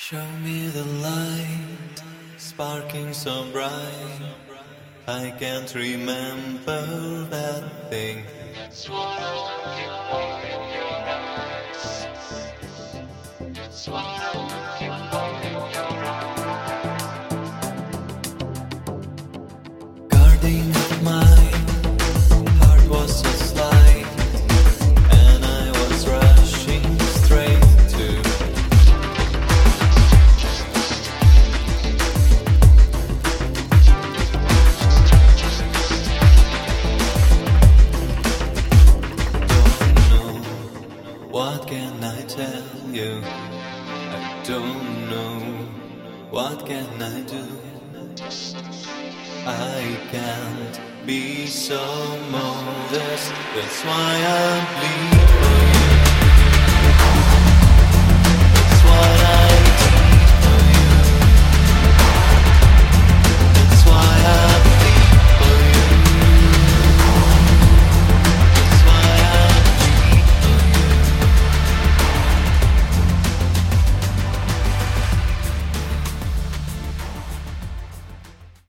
Show me the light, sparking so bright. I can't remember that thing. Swallow your eyes. Your eyes. Guarding. Can I tell you? I don't know what can I do. I can't be so modest. That's why I bleed for you.